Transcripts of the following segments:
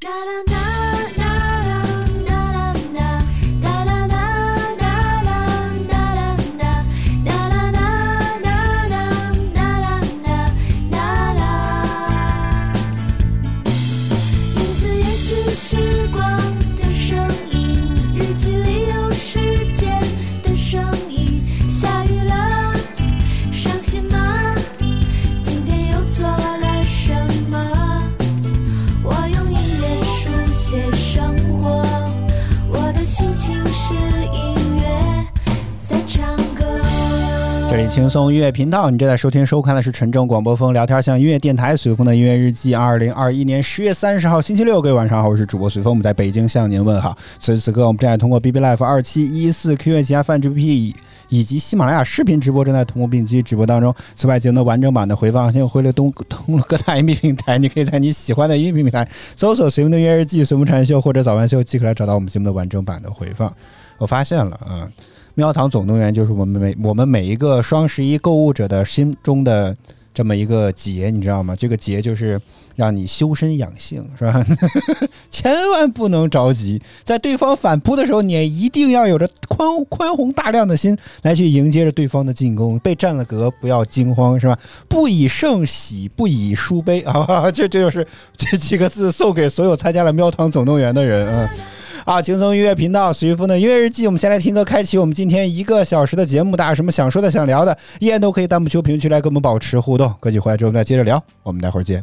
Da, da, da. 里轻松音乐频道，你正在收听收看的是陈正广播风聊天像音乐电台随风的音乐日记。二零二一年十月三十号星期六，各位晚上好，我是主播随风，我们在北京向您问好。此时此刻，我们正在通过 BB Life 二七一四 Q 乐旗下泛 GP 以及喜马拉雅视频直播正在同步并机直播当中。此外，节目的完整版的回放现在回了东通过各大音频平台，你可以在你喜欢的音频平台搜索“随风的音乐日记”、“随风禅秀”或者“早晚秀”，即可来找到我们节目的完整版的回放。我发现了啊。喵堂总动员就是我们每我们每一个双十一购物者的心中的这么一个节，你知道吗？这个节就是让你修身养性，是吧？千万不能着急，在对方反扑的时候，你一定要有着宽宽宏大量的心来去迎接着对方的进攻。被占了格，不要惊慌，是吧？不以胜喜，不以输悲啊！这这就是这几个字送给所有参加了喵堂总动员的人啊！啊，轻松音乐频道，随风的音乐日记，我们先来听歌，开启我们今天一个小时的节目。大家有什么想说的、想聊的，依然都可以弹幕区、评论区来跟我们保持互动。歌曲回来之后，我们再接着聊。我们待会儿见。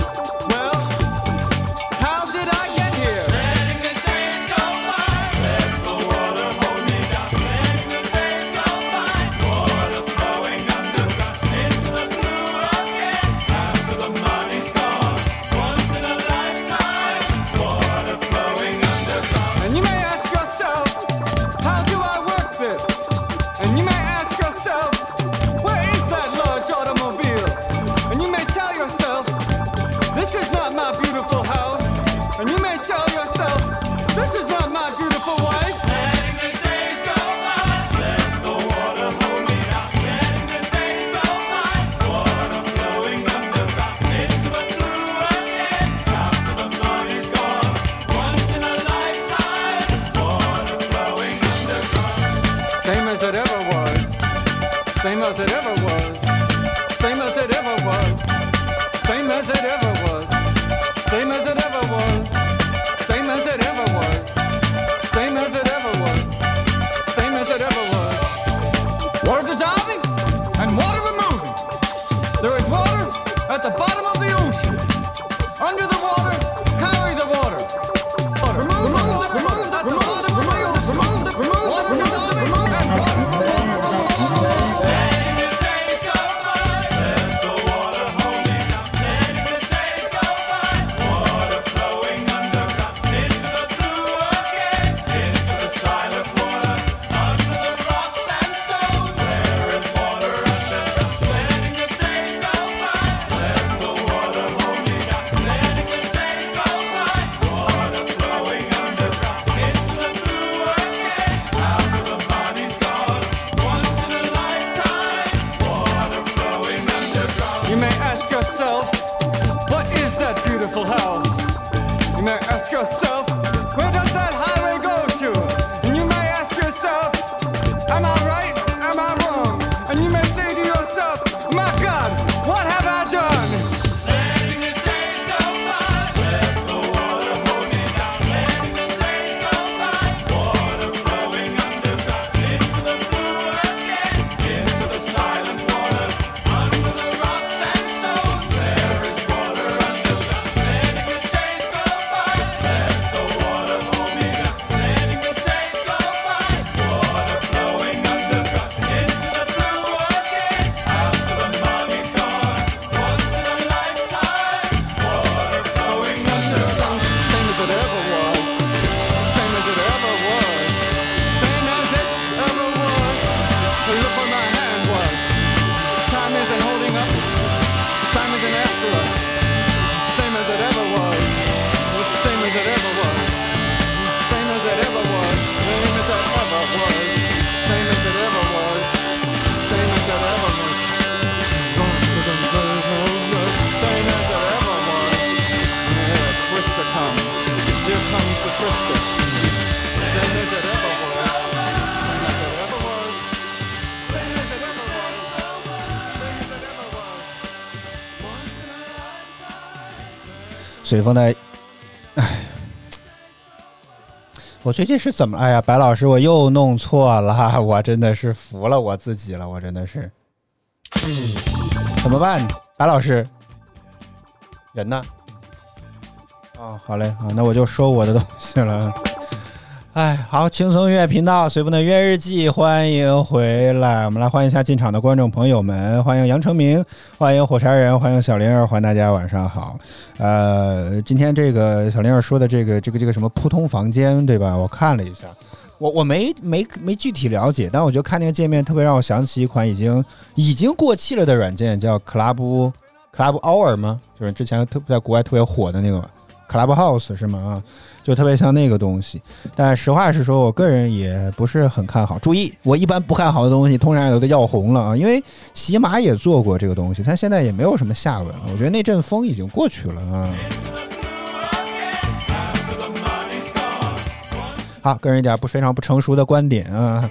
随风的，哎，我最近是怎么？哎呀，白老师，我又弄错了，我真的是服了我自己了，我真的是，嗯怎么办？白老师，人呢？哦，好嘞，好，那我就收我的东西了。哎，好，轻松音乐频道随风的音乐日记，欢迎回来。我们来欢迎一下进场的观众朋友们，欢迎杨成明，欢迎火柴人，欢迎小灵儿，欢迎大家晚上好。呃，今天这个小灵儿说的这个这个这个什么扑通房间，对吧？我看了一下，我我没没没具体了解，但我就看那个界面特别让我想起一款已经已经过气了的软件，叫 Club Club Hour 吗？就是之前特在国外特别火的那个 Clubhouse 是吗？啊。就特别像那个东西，但实话实说，我个人也不是很看好。注意，我一般不看好的东西，通常都得要红了啊，因为喜马也做过这个东西，它现在也没有什么下文了。我觉得那阵风已经过去了啊。好，个人一点不非常不成熟的观点啊。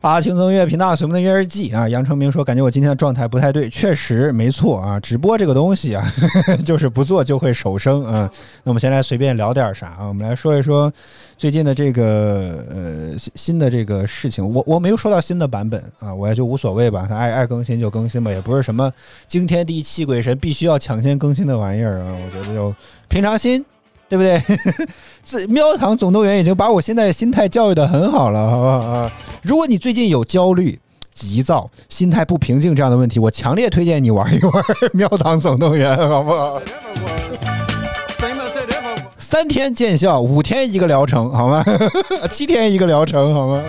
啊，轻松音乐频道随风的音乐日记啊，杨成明说，感觉我今天的状态不太对，确实没错啊。直播这个东西啊，就是不做就会手生啊。那我们先来随便聊点啥啊？我们来说一说最近的这个呃新的这个事情。我我没有收到新的版本啊，我也就无所谓吧，爱爱更新就更新吧，也不是什么惊天地泣鬼神必须要抢先更新的玩意儿啊。我觉得就平常心。对不对？这喵堂总动员已经把我现在心态教育的很好了，好不好？如果你最近有焦虑、急躁、心态不平静这样的问题，我强烈推荐你玩一玩 喵堂总动员，好不好？三天见效，五天一个疗程，好吗？七天一个疗程，好吗？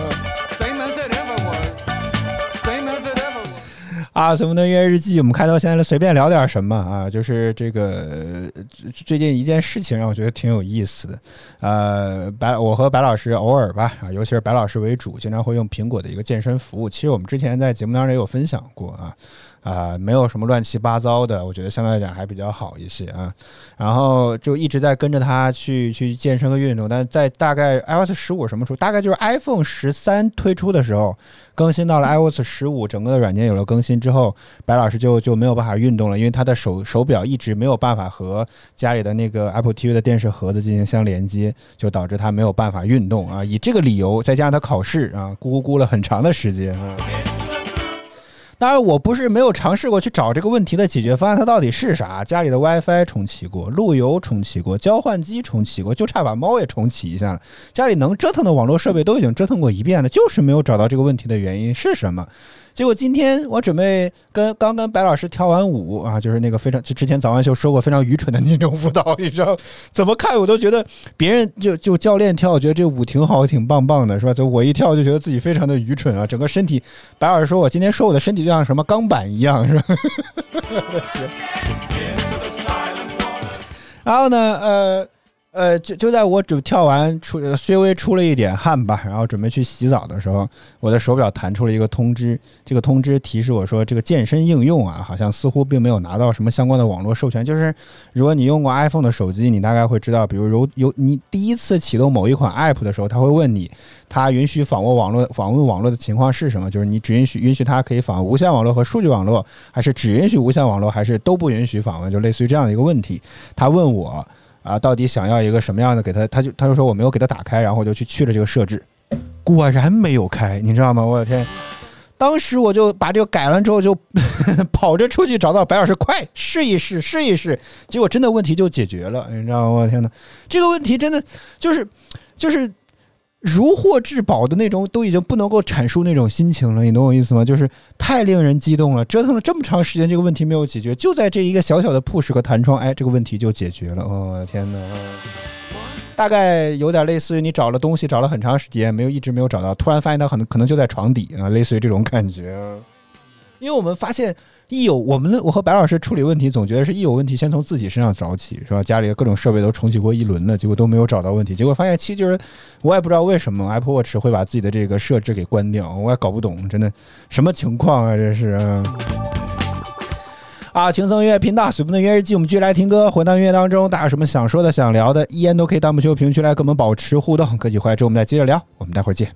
啊，什么的音乐日记，我们开头先随便聊点什么啊？就是这个最近一件事情让我觉得挺有意思的。呃，白我和白老师偶尔吧啊，尤其是白老师为主，经常会用苹果的一个健身服务。其实我们之前在节目当中也有分享过啊。啊，没有什么乱七八糟的，我觉得相对来讲还比较好一些啊。然后就一直在跟着他去去健身和运动，但在大概 iOS 十五什么时候？大概就是 iPhone 十三推出的时候，更新到了 iOS 十五，整个的软件有了更新之后，白老师就就没有办法运动了，因为他的手手表一直没有办法和家里的那个 Apple TV 的电视盒子进行相连接，就导致他没有办法运动啊。以这个理由，再加上他考试啊，咕咕咕了很长的时间啊。当然，我不是没有尝试过去找这个问题的解决方案，它到底是啥？家里的 WiFi 重启过，路由重启过，交换机重启过，就差把猫也重启一下了。家里能折腾的网络设备都已经折腾过一遍了，就是没有找到这个问题的原因是什么。结果今天我准备跟刚跟白老师跳完舞啊，就是那个非常就之前早安秀说过非常愚蠢的那种舞蹈，你知道怎么看我都觉得别人就就教练跳，我觉得这舞挺好，挺棒棒的，是吧？就我一跳就觉得自己非常的愚蠢啊，整个身体。白老师说我今天说我的身体就像什么钢板一样，是吧？然后呢，呃。呃，就就在我准跳完出稍微出了一点汗吧，然后准备去洗澡的时候，我的手表弹出了一个通知。这个通知提示我说，这个健身应用啊，好像似乎并没有拿到什么相关的网络授权。就是如果你用过 iPhone 的手机，你大概会知道，比如有有你第一次启动某一款 App 的时候，他会问你，它允许访问网络访问网络的情况是什么？就是你只允许允许它可以访问无线网络和数据网络，还是只允许无线网络，还是都不允许访问？就类似于这样的一个问题。他问我。啊，到底想要一个什么样的？给他，他就他就说我没有给他打开，然后我就去去了这个设置，果然没有开，你知道吗？我的天！当时我就把这个改完之后，就 跑着出去找到白老师，快试一试，试一试。结果真的问题就解决了，你知道吗？我的天呐，这个问题真的就是就是。如获至宝的那种，都已经不能够阐述那种心情了，你懂我意思吗？就是太令人激动了，折腾了这么长时间，这个问题没有解决，就在这一个小小的 push 和弹窗，哎，这个问题就解决了。我的天哪！大概有点类似于你找了东西找了很长时间，没有一直没有找到，突然发现它可能可能就在床底啊，类似于这种感觉。因为我们发现。一有我们，我和白老师处理问题，总觉得是一有问题先从自己身上找起，是吧？家里的各种设备都重启过一轮了，结果都没有找到问题，结果发现其实就是我也不知道为什么 Apple Watch 会把自己的这个设置给关掉，我也搞不懂，真的什么情况啊？这是啊！轻松音乐频道，随风的音乐日记，我们继续来听歌，回到音乐当中，大家有什么想说的、想聊的，一言都可以弹幕区、评论区来跟我们保持互动。歌曲回来之后，我们再接着聊，我们待会儿见。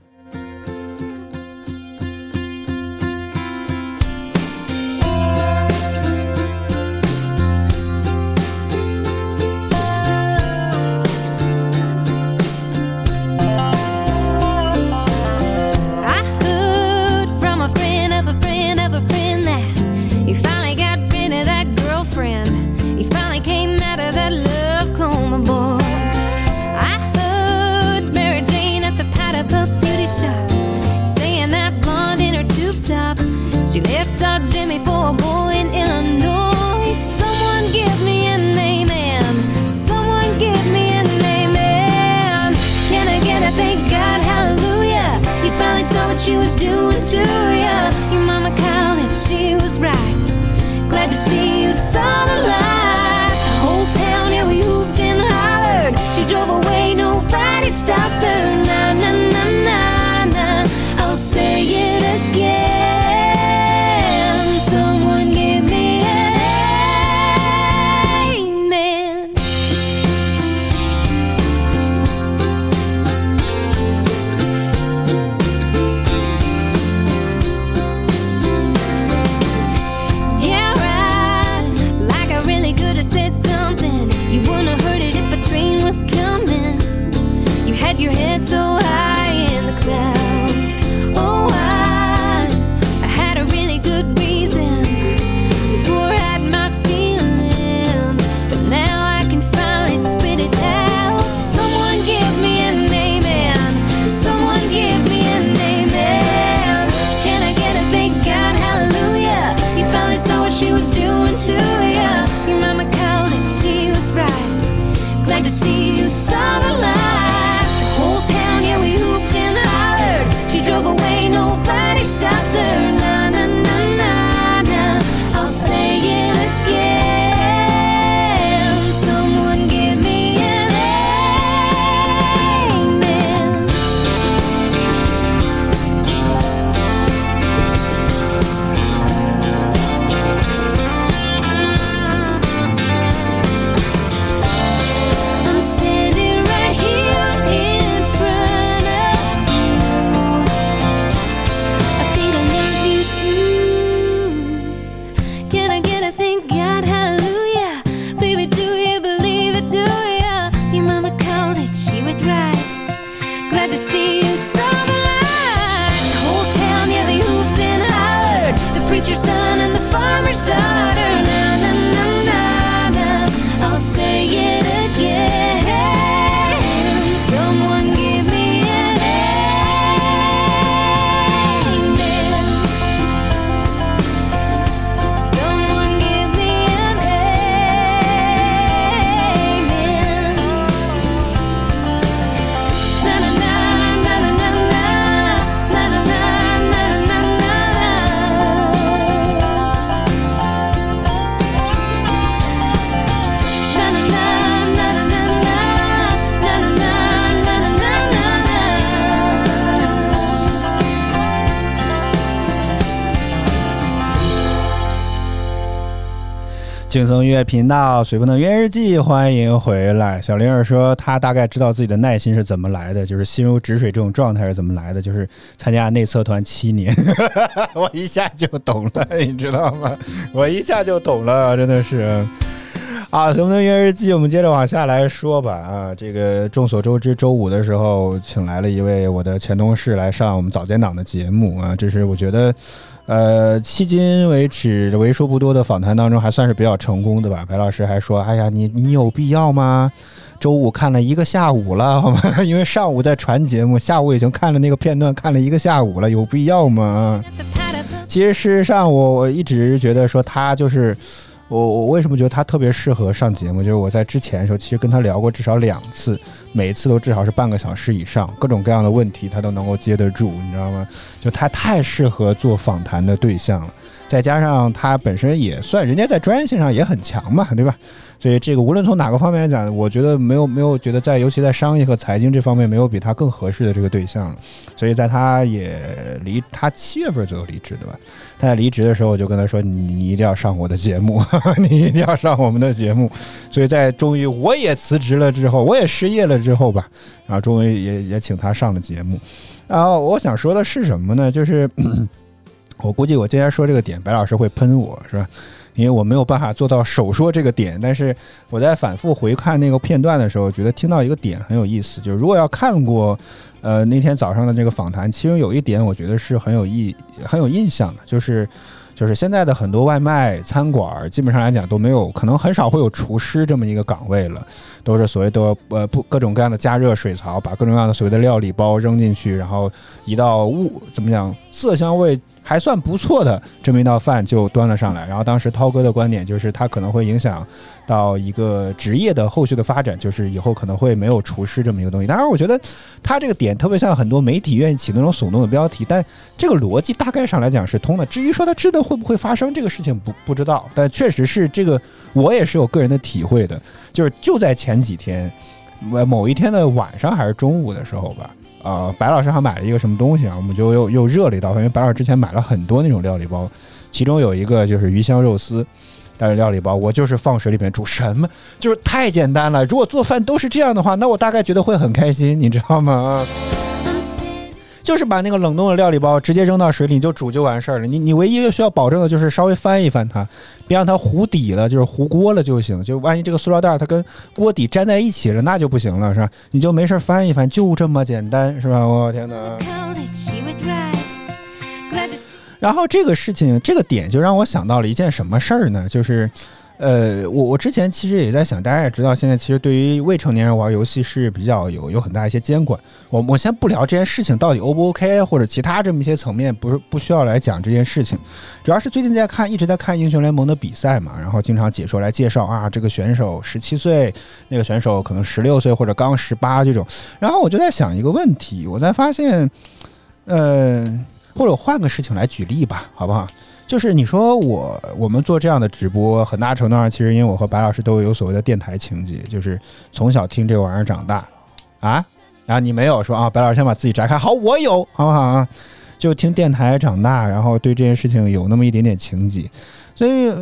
轻松音乐频道随风的约日记，欢迎回来。小玲儿说，她大概知道自己的耐心是怎么来的，就是心如止水这种状态是怎么来的，就是参加内测团七年，我一下就懂了，你知道吗？我一下就懂了，真的是。啊，随风的约日记，我们接着往下来说吧。啊，这个众所周知，周五的时候请来了一位我的前同事来上我们早间档的节目啊，这是我觉得。呃，迄今为止为数不多的访谈当中，还算是比较成功的吧。白老师还说：“哎呀，你你有必要吗？周五看了一个下午了，好吗？因为上午在传节目，下午已经看了那个片段，看了一个下午了，有必要吗？”其实事实上，我我一直觉得说他就是我我为什么觉得他特别适合上节目，就是我在之前的时候，其实跟他聊过至少两次，每一次都至少是半个小时以上，各种各样的问题他都能够接得住，你知道吗？就他太适合做访谈的对象了，再加上他本身也算人家在专业性上也很强嘛，对吧？所以这个无论从哪个方面来讲，我觉得没有没有觉得在尤其在商业和财经这方面没有比他更合适的这个对象了。所以在他也离他七月份左右离职的吧，他在离职的时候我就跟他说：“你一定要上我的节目，你一定要上我们的节目。”所以在终于我也辞职了之后，我也失业了之后吧，然后终于也也请他上了节目。然后我想说的是什么呢？就是 我估计我今天说这个点，白老师会喷我是吧？因为我没有办法做到手说这个点，但是我在反复回看那个片段的时候，觉得听到一个点很有意思，就是如果要看过，呃，那天早上的这个访谈，其中有一点我觉得是很有意很有印象的，就是就是现在的很多外卖餐馆基本上来讲都没有，可能很少会有厨师这么一个岗位了，都是所谓的呃不各种各样的加热水槽，把各种各样的所谓的料理包扔进去，然后一道物怎么讲色香味。还算不错的这么一道饭就端了上来。然后当时涛哥的观点就是，他可能会影响到一个职业的后续的发展，就是以后可能会没有厨师这么一个东西。当然，我觉得他这个点特别像很多媒体愿意起那种耸动的标题，但这个逻辑大概上来讲是通的。至于说他真的会不会发生这个事情，不不知道，但确实是这个，我也是有个人的体会的，就是就在前几天，某一天的晚上还是中午的时候吧。呃，白老师还买了一个什么东西啊？我们就又又热了一道饭，因为白老师之前买了很多那种料理包，其中有一个就是鱼香肉丝，但是料理包我就是放水里面煮，什么就是太简单了。如果做饭都是这样的话，那我大概觉得会很开心，你知道吗？就是把那个冷冻的料理包直接扔到水里你就煮就完事儿了。你你唯一需要保证的就是稍微翻一翻它，别让它糊底了，就是糊锅了就行。就万一这个塑料袋它跟锅底粘在一起了，那就不行了，是吧？你就没事翻一翻，就这么简单，是吧？我天哪！然后这个事情这个点就让我想到了一件什么事儿呢？就是。呃，我我之前其实也在想，大家也知道，现在其实对于未成年人玩游戏是比较有有很大一些监管。我我先不聊这件事情到底 O 不 OK，或者其他这么一些层面，不是不需要来讲这件事情。主要是最近在看，一直在看英雄联盟的比赛嘛，然后经常解说来介绍啊，这个选手十七岁，那个选手可能十六岁或者刚十八这种。然后我就在想一个问题，我在发现，呃，或者换个事情来举例吧，好不好？就是你说我我们做这样的直播，很大程度上其实因为我和白老师都有所谓的电台情节，就是从小听这玩意儿长大啊。然后你没有说啊，白老师先把自己摘开，好，我有，好不好啊？就听电台长大，然后对这件事情有那么一点点情节。所以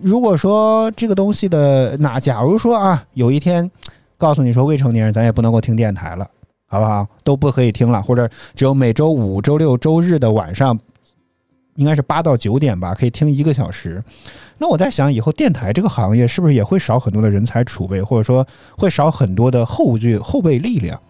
如果说这个东西的那，假如说啊，有一天告诉你说未成年人咱也不能够听电台了，好不好？都不可以听了，或者只有每周五、周六、周日的晚上。应该是八到九点吧，可以听一个小时。那我在想，以后电台这个行业是不是也会少很多的人才储备，或者说会少很多的后续后备力量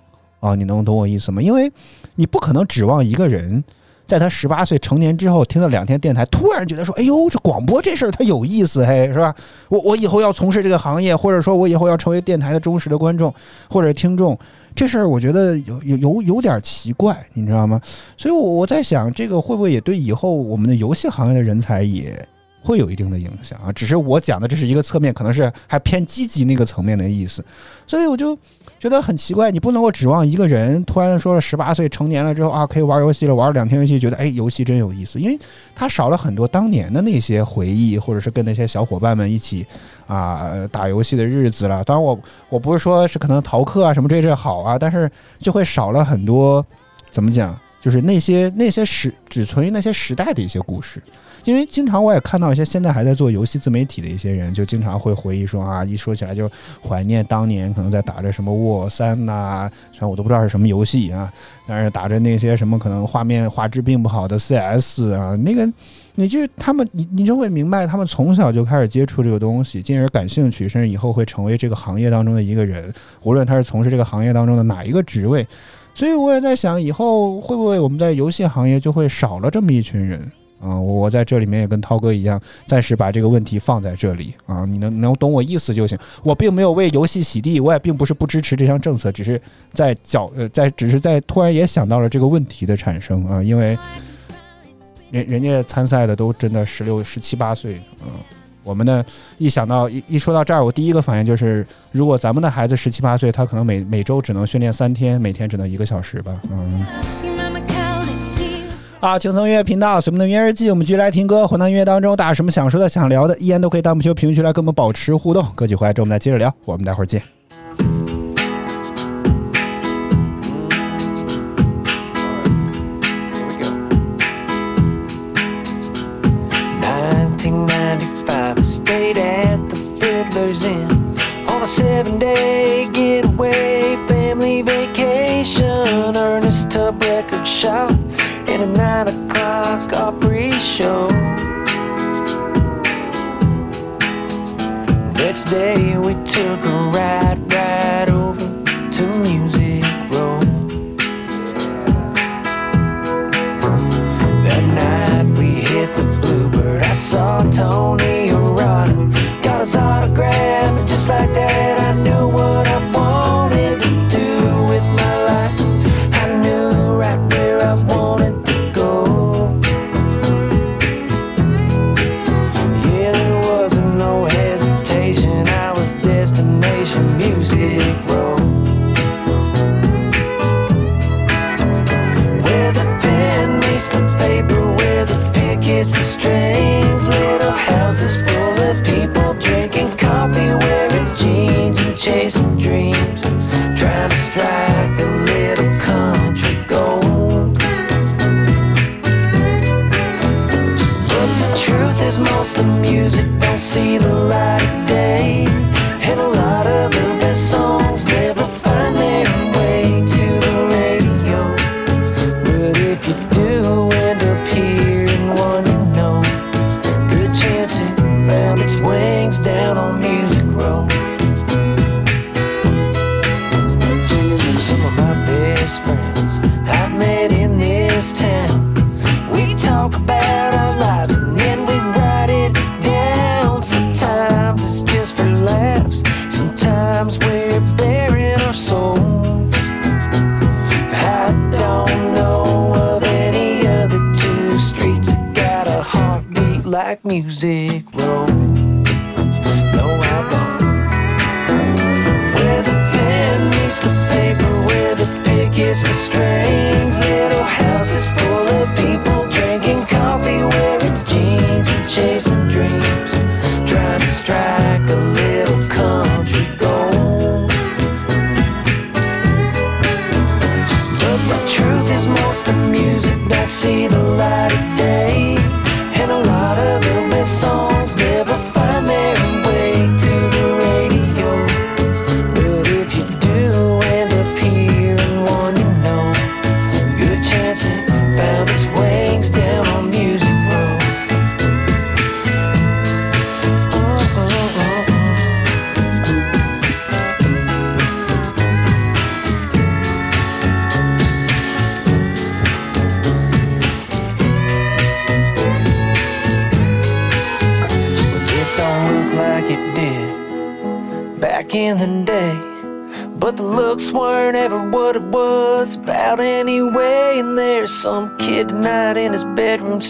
啊？你能懂我意思吗？因为你不可能指望一个人在他十八岁成年之后听了两天电台，突然觉得说：“哎呦，这广播这事儿它有意思，嘿，是吧？我我以后要从事这个行业，或者说我以后要成为电台的忠实的观众或者听众。”这事儿我觉得有有有有点奇怪，你知道吗？所以，我我在想，这个会不会也对以后我们的游戏行业的人才也会有一定的影响啊？只是我讲的这是一个侧面，可能是还偏积极那个层面的意思，所以我就。觉得很奇怪，你不能够指望一个人突然说了十八岁成年了之后啊，可以玩游戏了，玩两天游戏，觉得哎，游戏真有意思，因为他少了很多当年的那些回忆，或者是跟那些小伙伴们一起啊打游戏的日子了。当然，我我不是说是可能逃课啊什么这些好啊，但是就会少了很多，怎么讲，就是那些那些时只存于那些时代的一些故事。因为经常我也看到一些现在还在做游戏自媒体的一些人，就经常会回忆说啊，一说起来就怀念当年可能在打着什么沃三呐，虽然我都不知道是什么游戏啊，但是打着那些什么可能画面画质并不好的 CS 啊，那个你就他们你你就会明白，他们从小就开始接触这个东西，进而感兴趣，甚至以后会成为这个行业当中的一个人，无论他是从事这个行业当中的哪一个职位。所以我也在想，以后会不会我们在游戏行业就会少了这么一群人。啊，我在这里面也跟涛哥一样，暂时把这个问题放在这里啊，你能能懂我意思就行。我并没有为游戏洗地，我也并不是不支持这项政策，只是在脚呃在只是在突然也想到了这个问题的产生啊，因为人人家参赛的都真的十六十七八岁，嗯，我们呢一想到一一说到这儿，我第一个反应就是，如果咱们的孩子十七八岁，他可能每每周只能训练三天，每天只能一个小时吧，嗯。啊，轻松音乐频道，随梦的音乐日记，我们继续来听歌。回到音乐当中，大家什么想说的、想聊的，依然都可以弹幕区、评论区来跟我们保持互动。歌曲回来之后，我们再接着聊。我们待会儿见。In a nine o'clock Opry show. Next day we took a ride right over to Music Row. That night we hit the Bluebird. I saw Tony Arata, got his autograph, and just like that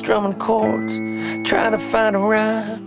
strumming chords, trying to find a rhyme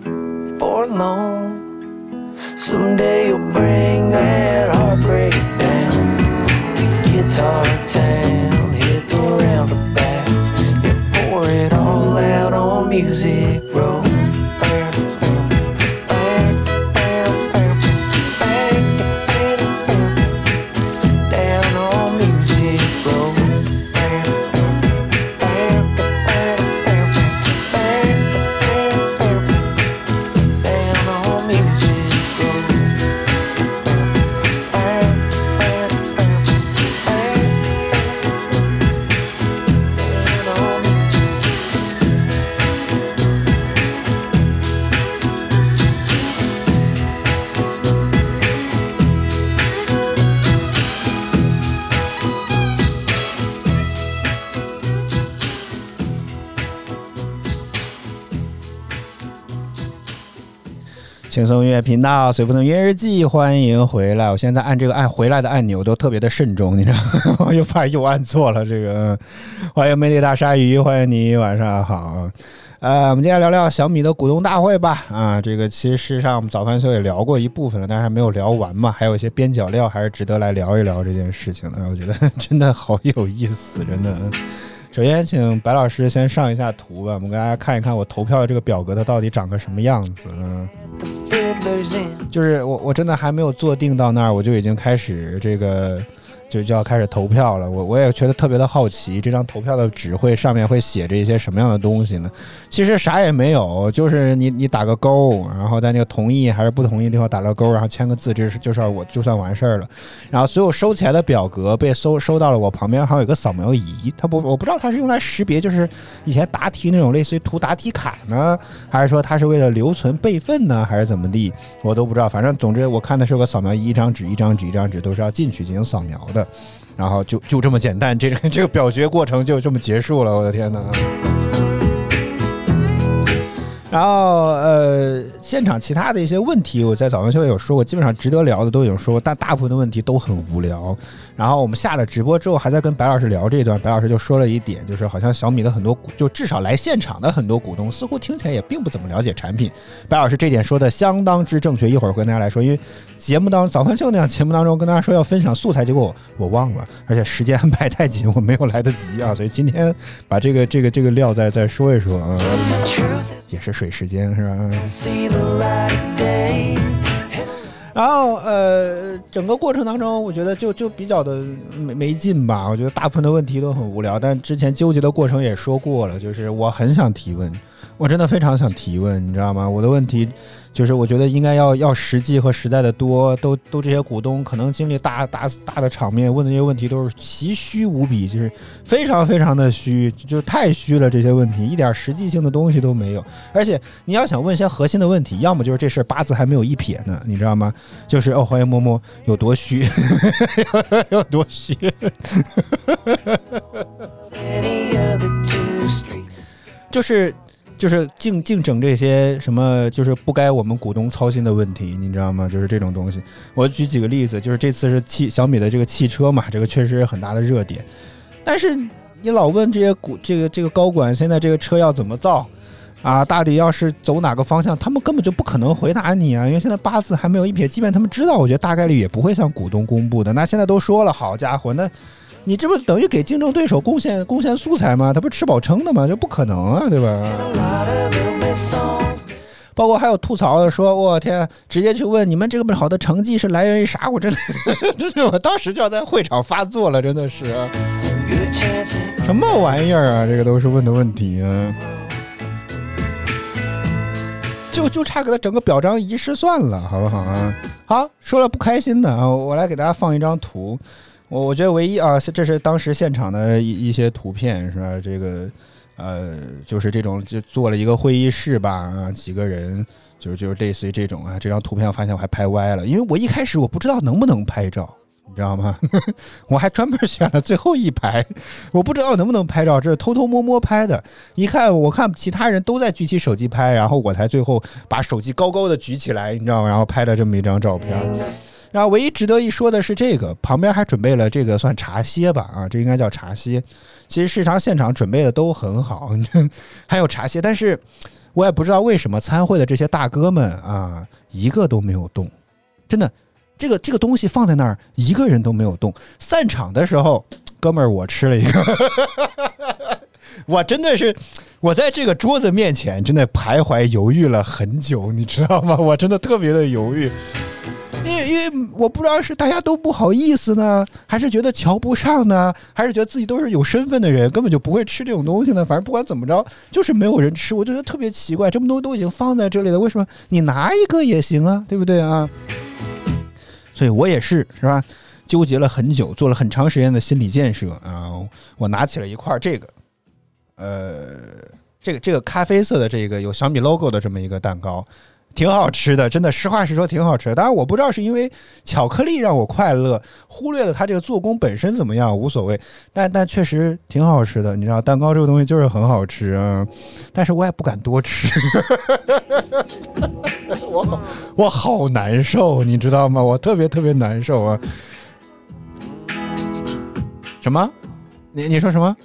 乐频道，随风的音乐日记，欢迎回来。我现在按这个按回来的按钮都特别的慎重，你知道？我又怕又按错了。这个，欢迎美丽大鲨鱼，欢迎你，晚上好。呃，我们今天聊聊小米的股东大会吧。啊，这个其实事实上我们早饭秀也聊过一部分了，但是还没有聊完嘛，还有一些边角料，还是值得来聊一聊这件事情的。我觉得真的好有意思，真的。首先，请白老师先上一下图吧，我们给大家看一看我投票的这个表格它到底长个什么样子。嗯。就是我我真的还没有坐定到那儿，我就已经开始这个就就要开始投票了。我我也觉得特别的好奇，这张投票的纸会上面会写着一些什么样的东西呢？其实啥也没有，就是你你打个勾，然后在那个同意还是不同意的地方打个勾，然后签个字，这是就算我就算完事儿了。然后所有收起来的表格被收收到了我旁边，还有一个扫描仪，它不我不知道它是用来识别，就是以前答题那种类似于涂答题卡呢，还是说它是为了留存备份呢，还是怎么地？我都不知道。反正总之我看的是有个扫描仪，一张纸一张纸一张纸都是要进去进行扫描的，的然后就就这么简单，这个这个表决过程就这么结束了。我的天哪！然后呃，现场其他的一些问题，我在早上秀也有说过，基本上值得聊的都有说过，但大部分的问题都很无聊。然后我们下了直播之后，还在跟白老师聊这一段，白老师就说了一点，就是好像小米的很多股，就至少来现场的很多股东，似乎听起来也并不怎么了解产品。白老师这点说的相当之正确，一会儿跟大家来说，因为节目当早饭秀那样节目当中跟大家说要分享素材，结果我我忘了，而且时间安排太紧，我没有来得及啊，所以今天把这个这个这个料再再说一说啊，也是水时间是吧.然后呃，整个过程当中，我觉得就就比较的没没劲吧。我觉得大部分的问题都很无聊，但之前纠结的过程也说过了，就是我很想提问，我真的非常想提问，你知道吗？我的问题就是，我觉得应该要要实际和实在的多，都都这些股东可能经历大大大的场面，问的这些问题都是奇虚无比，就是非常非常的虚，就就太虚了。这些问题一点实际性的东西都没有，而且你要想问一些核心的问题，要么就是这事儿八字还没有一撇呢，你知道吗？就是哦，欢迎摸摸有多虚，有多虚。就是就是净净整这些什么，就是不该我们股东操心的问题，你知道吗？就是这种东西。我举几个例子，就是这次是汽小米的这个汽车嘛，这个确实是很大的热点。但是你老问这些股这个这个高管，现在这个车要怎么造啊？大底要是走哪个方向，他们根本就不可能回答你啊，因为现在八字还没有一撇，即便他们知道，我觉得大概率也不会向股东公布的。那现在都说了，好家伙，那。你这不等于给竞争对手贡献贡献素材吗？他不吃饱撑的吗？这不可能啊，对吧？包括还有吐槽的说，我天，直接去问你们这个好的成绩是来源于啥？我真的，真的，我当时就要在会场发作了，真的是什么玩意儿啊？这个都是问的问题啊，就就差给他整个表彰仪式算了，好不好啊？好，说了不开心的啊，我来给大家放一张图。我我觉得唯一啊，这是当时现场的一一些图片是吧？这个呃，就是这种就做了一个会议室吧，啊，几个人，就是就是类似于这种啊。这张图片我发现我还拍歪了，因为我一开始我不知道能不能拍照，你知道吗？我还专门选了最后一排，我不知道能不能拍照，这是偷偷摸摸拍的。一看，我看其他人都在举起手机拍，然后我才最后把手机高高的举起来，你知道吗？然后拍了这么一张照片。然后唯一值得一说的是这个，旁边还准备了这个算茶歇吧，啊，这应该叫茶歇。其实市场现场准备的都很好，还有茶歇，但是我也不知道为什么参会的这些大哥们啊，一个都没有动，真的，这个这个东西放在那儿，一个人都没有动。散场的时候，哥们儿，我吃了一个，我真的是。我在这个桌子面前真的徘徊犹豫了很久，你知道吗？我真的特别的犹豫。因为因为我不知道是大家都不好意思呢，还是觉得瞧不上呢，还是觉得自己都是有身份的人，根本就不会吃这种东西呢。反正不管怎么着，就是没有人吃，我就觉得特别奇怪，这么多都已经放在这里了，为什么你拿一个也行啊？对不对啊？所以我也是是吧？纠结了很久，做了很长时间的心理建设啊。我拿起了一块这个，呃，这个这个咖啡色的这个有小米 logo 的这么一个蛋糕。挺好吃的，真的，实话实说挺好吃的。当然，我不知道是因为巧克力让我快乐，忽略了它这个做工本身怎么样无所谓，但但确实挺好吃的。你知道，蛋糕这个东西就是很好吃啊，但是我也不敢多吃，我好我好难受，你知道吗？我特别特别难受啊！什么？你你说什么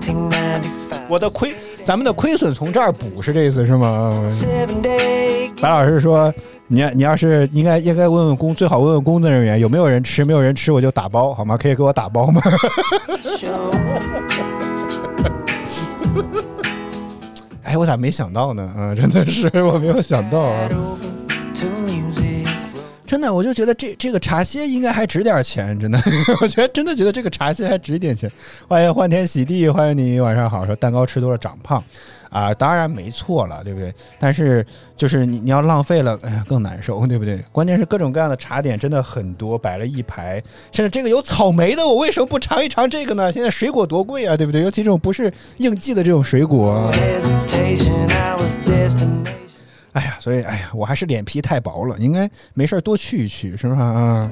？1995. 我的亏，咱们的亏损从这儿补是这意思是吗？白老师说：“你要你要是应该应该问问工，最好问问工作人员有没有人吃，没有人吃我就打包好吗？可以给我打包吗. 哎，我咋没想到呢？啊，真的是我没有想到啊！真的，我就觉得这这个茶歇应该还值点钱，真的，我觉得真的觉得这个茶歇还值一点钱。欢迎欢天喜地，欢迎你，晚上好。说蛋糕吃多了长胖，啊，当然没错了，对不对？但是就是你你要浪费了，哎呀，更难受，对不对？关键是各种各样的茶点真的很多，摆了一排，甚至这个有草莓的，我为什么不尝一尝这个呢？现在水果多贵啊，对不对？尤其这种不是应季的这种水果、哎呀，所以哎呀，我还是脸皮太薄了，应该没事儿多去一去，是吧？啊，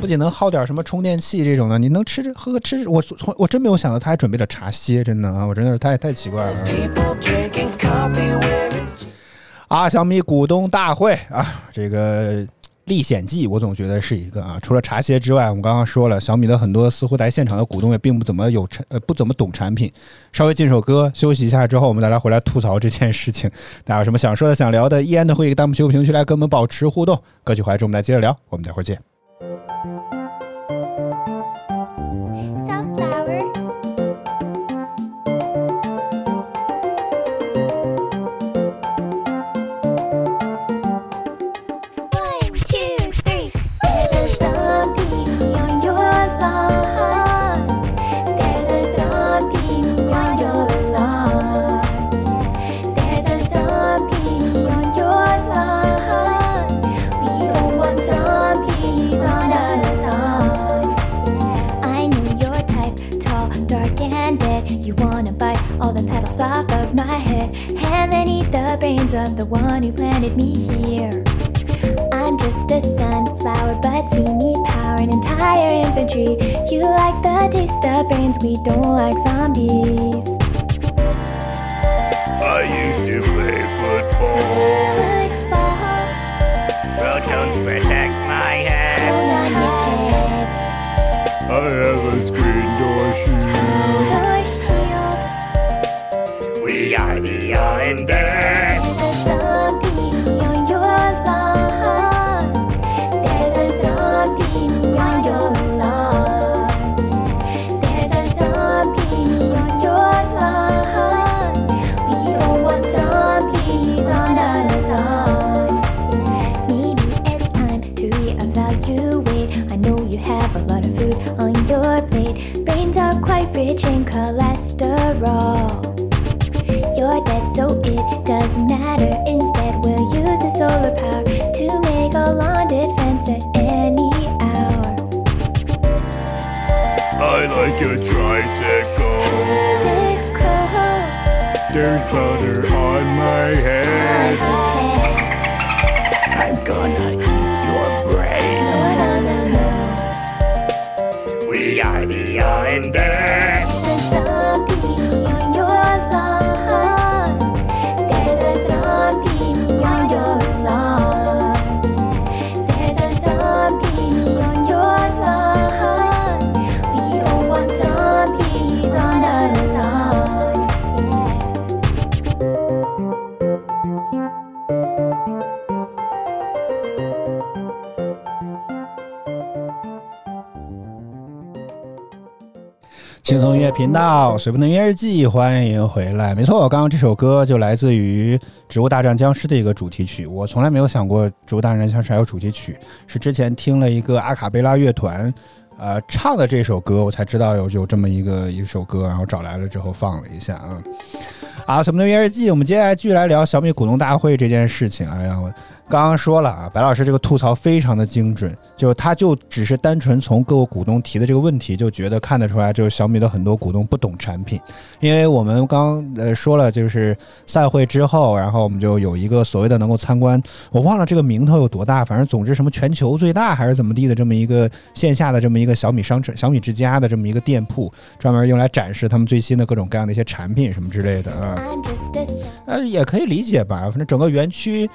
不仅能耗点什么充电器这种的，你能吃着喝喝吃，我从我真没有想到他还准备了茶歇，真的啊，我真的是太太奇怪了啊！小米股东大会啊，这个历险记，我总觉得是一个啊，除了茶歇之外，我们刚刚说了，小米的很多似乎在现场的股东也并不怎么有产呃不怎么懂产品。稍微进首歌休息一下之后，我们再来回来吐槽这件事情。大家有什么想说的、想聊的，依然的会给弹幕评论区来跟我们保持互动。歌曲怀中，我们再接着聊，我们待会儿见。Of the one who planted me here. I'm just a sunflower, but see me power an entire infantry. You like the taste of brains, we don't like zombies. I used to play football. Well, don't protect my head. hold on his head, I have a screen door shield. We are the undead. Doesn't matter. Instead, we'll use the solar power to make a lawn defense at any hour. I like a tricycle. Sickle There's butter on my head. 频道，随风的约日记，欢迎回来。没错，刚刚这首歌就来自于《植物大战僵尸》的一个主题曲。我从来没有想过《植物大战僵尸》还有主题曲，是之前听了一个阿卡贝拉乐团，呃，唱的这首歌，我才知道有有这么一个一首歌，然后找来了之后放了一下啊。啊，随风的约日记，我们接下来继续来聊小米股东大会这件事情。哎呀，我刚刚说了啊，白老师这个吐槽非常的精准，就是他就只是单纯从各个股东提的这个问题，就觉得看得出来，就是小米的很多股东不懂产品。因为我们刚呃说了，就是散会之后，然后我们就有一个所谓的能够参观，我忘了这个名头有多大，反正总之什么全球最大还是怎么地的这么一个线下的这么一个小米商城、小米之家的这么一个店铺，专门用来展示他们最新的各种各样的一些产品什么之类的啊。呃，也可以理解吧。反正整个园区，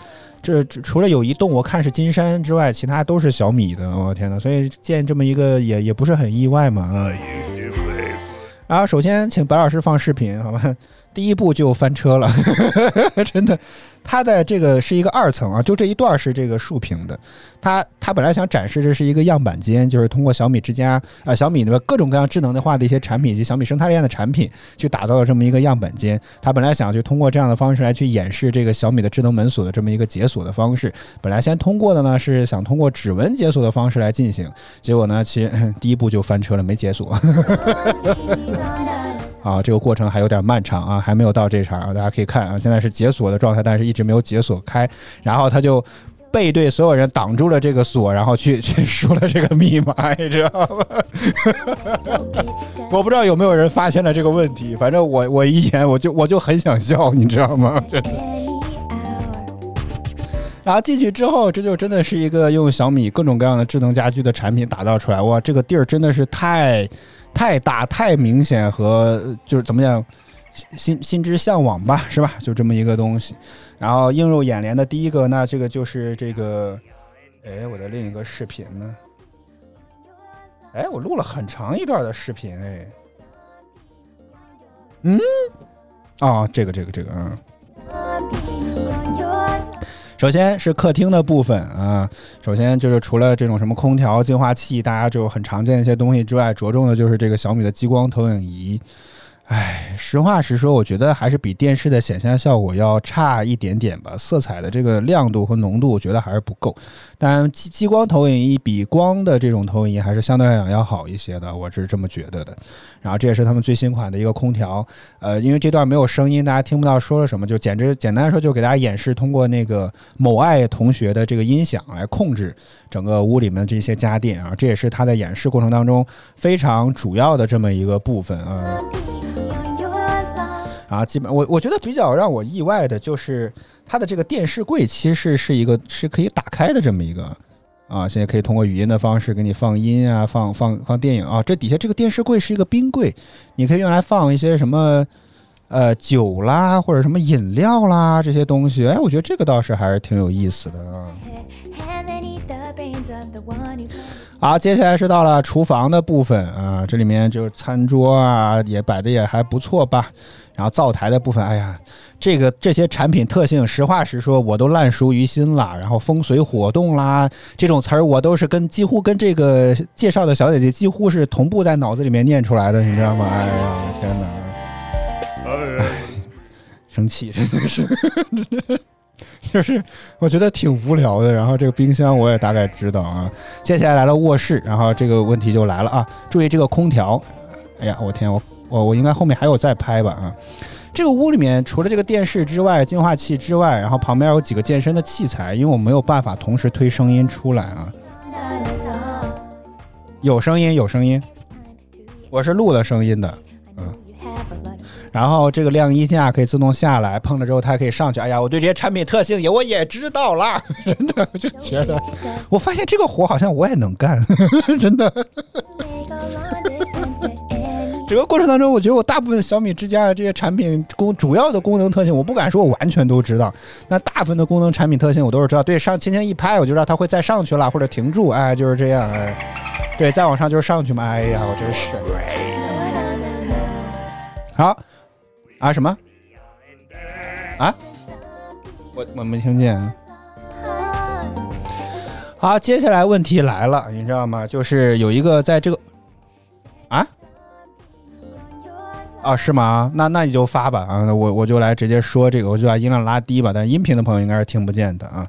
这这除了有一栋我看是金山之外，其他都是小米的。我、天呐，所以建这么一个也也不是很意外嘛。啊然后首先请白老师放视频，好吧？第一步就翻车了，真的。它的这个是一个二层啊，就这一段是这个竖屏的。它它本来想展示这是一个样板间，就是通过小米之家啊、小米的各种各样智能的化的一些产品以及小米生态链的产品，去打造的这么一个样板间。它本来想去通过这样的方式来去演示这个小米的智能门锁的这么一个解锁的方式。本来先通过的呢是想通过指纹解锁的方式来进行，结果呢，其实 第一步就翻车了，没解锁。啊，这个过程还有点漫长啊，还没有到这茬，大家可以看啊，现在是解锁的状态，但是一直没有解锁开，然后他就背对所有人挡住了这个锁，然后去 去输了这个密码，你知道吗？我不知道有没有人发现了这个问题，反正我我一眼我就我就很想笑，你知道吗？然后进去之后，这就真的是一个用小米各种各样的智能家居的产品打造出来，哇，这个地儿真的是太太大、太明显和就是怎么讲，心心之向往吧，是吧？就这么一个东西。然后映入眼帘的第一个，那这个就是这个，哎，我的另一个视频呢？哎，我录了很长一段的视频，哎，嗯，啊，这个这个这个，嗯。首先是客厅的部分啊，首先就是除了这种什么空调、净化器，大家就很常见一些东西之外，着重的就是这个小米的激光投影仪。唉，实话实说，我觉得还是比电视的显像效果要差一点点吧。色彩的这个亮度和浓度，我觉得还是不够。但激激光投影仪比光的这种投影仪还是相对来讲要好一些的，我是这么觉得的。然后这也是他们最新款的一个空调，呃，因为这段没有声音，大家听不到说了什么，就简直简单说，就给大家演示通过那个某爱同学的这个音响来控制整个屋里面的这些家电啊，这也是他在演示过程当中非常主要的这么一个部分啊。啊基本我我觉得比较让我意外的就是它的这个电视柜其实是一个是可以打开的这么一个啊，现在可以通过语音的方式给你放音啊，放放放电影啊。这底下这个电视柜是一个冰柜，你可以用来放一些什么呃酒啦或者什么饮料啦这些东西。哎，我觉得这个倒是还是挺有意思的啊。好，接下来是到了厨房的部分啊，这里面就是餐桌啊，也摆的也还不错吧。然后灶台的部分，哎呀，这个这些产品特性，实话实说，我都烂熟于心了。然后风水火动啦，这种词儿我都是跟几乎跟这个介绍的小姐姐几乎是同步在脑子里面念出来的，你知道吗？哎呀，我的天哪！生气，真的是，真 的就是我觉得挺无聊的。然后这个冰箱我也大概知道啊。接下来来了卧室，然后这个问题就来了啊，注意这个空调。哎呀，我天，我我我应该后面还有再拍吧啊。这个屋里面除了这个电视之外，净化器之外，然后旁边有几个健身的器材，因为我没有办法同时推声音出来啊。有声音，有声音，我是录了声音的。然后这个晾衣架可以自动下来，碰了之后它可以上去。哎呀，我对这些产品特性也我也知道了，真的，我就觉得，我发现这个活好像我也能干，真的。整个过程当中，我觉得我大部分小米之家的这些产品功主要的功能特性，我不敢说我完全都知道，那大部分的功能产品特性我都是知道。对，上轻轻一拍，我就知道它会再上去了，或者停住，哎，就是这样，哎，对，再往上就是上去嘛，哎呀，我真是。好，啊什么？啊？我我没听见。好，接下来问题来了，你知道吗？就是有一个在这个啊啊是吗？那那你就发吧啊，我我就来直接说这个，我就把音量拉低吧。但音频的朋友应该是听不见的啊。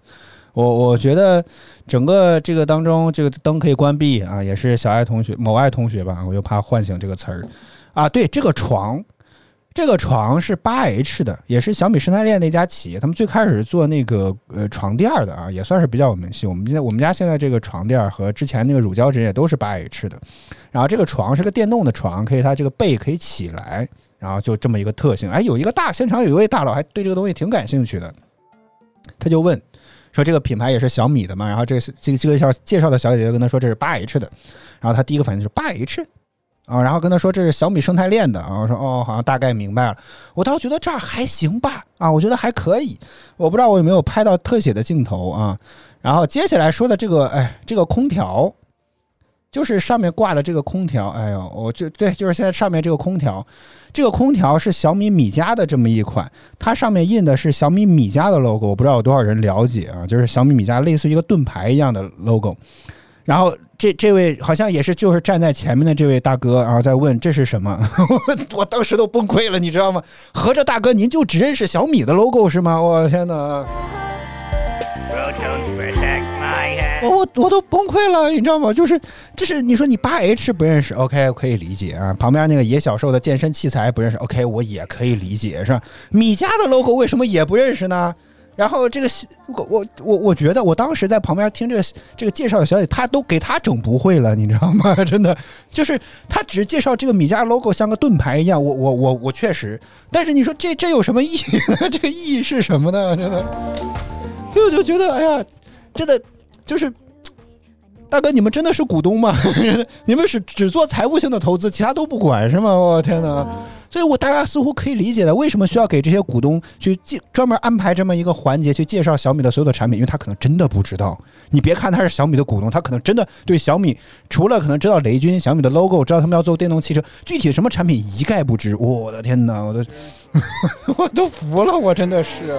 我我觉得整个这个当中，这个灯可以关闭啊，也是小爱同学某爱同学吧，我就怕唤醒这个词儿啊。对，这个床。这个床是八 H 的，也是小米生态链那家企业，他们最开始做那个呃床垫的啊，也算是比较有名气。我们现在我们家现在这个床垫和之前那个乳胶枕也都是八 H 的。然后这个床是个电动的床，可以它这个背可以起来，然后就这么一个特性。哎，有一个大现场有一位大佬还对这个东西挺感兴趣的，他就问说这个品牌也是小米的嘛？然后这个这个这个介绍介绍的小姐姐跟他说这是八 H 的，然后他第一个反应就是八 H。啊，然后跟他说这是小米生态链的啊，我说哦，好像大概明白了。我倒觉得这儿还行吧，啊，我觉得还可以。我不知道我有没有拍到特写的镜头啊。然后接下来说的这个，哎，这个空调，就是上面挂的这个空调，哎呦，我就对，就是现在上面这个空调，这个空调是小米米家的这么一款，它上面印的是小米米家的 logo，我不知道有多少人了解啊，就是小米米家类似于一个盾牌一样的 logo。然后这这位好像也是就是站在前面的这位大哥，然后在问这是什么，我当时都崩溃了，你知道吗？合着大哥您就只认识小米的 logo 是吗？我天哪！我我我都崩溃了，你知道吗？就是这是你说你八 H 不认识，OK 可以理解啊。旁边那个野小兽的健身器材不认识，OK 我也可以理解，是吧？米家的 logo 为什么也不认识呢？然后这个我我我我觉得我当时在旁边听这个这个介绍的小姐，她都给她整不会了，你知道吗？真的就是她只介绍这个米家 logo 像个盾牌一样，我我我我确实，但是你说这这有什么意义呢？这个意义是什么呢？真的，所以我就觉得，哎呀，真的就是。大哥，你们真的是股东吗？你们是只做财务性的投资，其他都不管是吗？我天哪！所以我大家似乎可以理解的，为什么需要给这些股东去介专门安排这么一个环节去介绍小米的所有的产品，因为他可能真的不知道。你别看他是小米的股东，他可能真的对小米除了可能知道雷军、小米的 logo，知道他们要做电动汽车，具体什么产品一概不知。我的天哪，我都 我都服了，我真的是。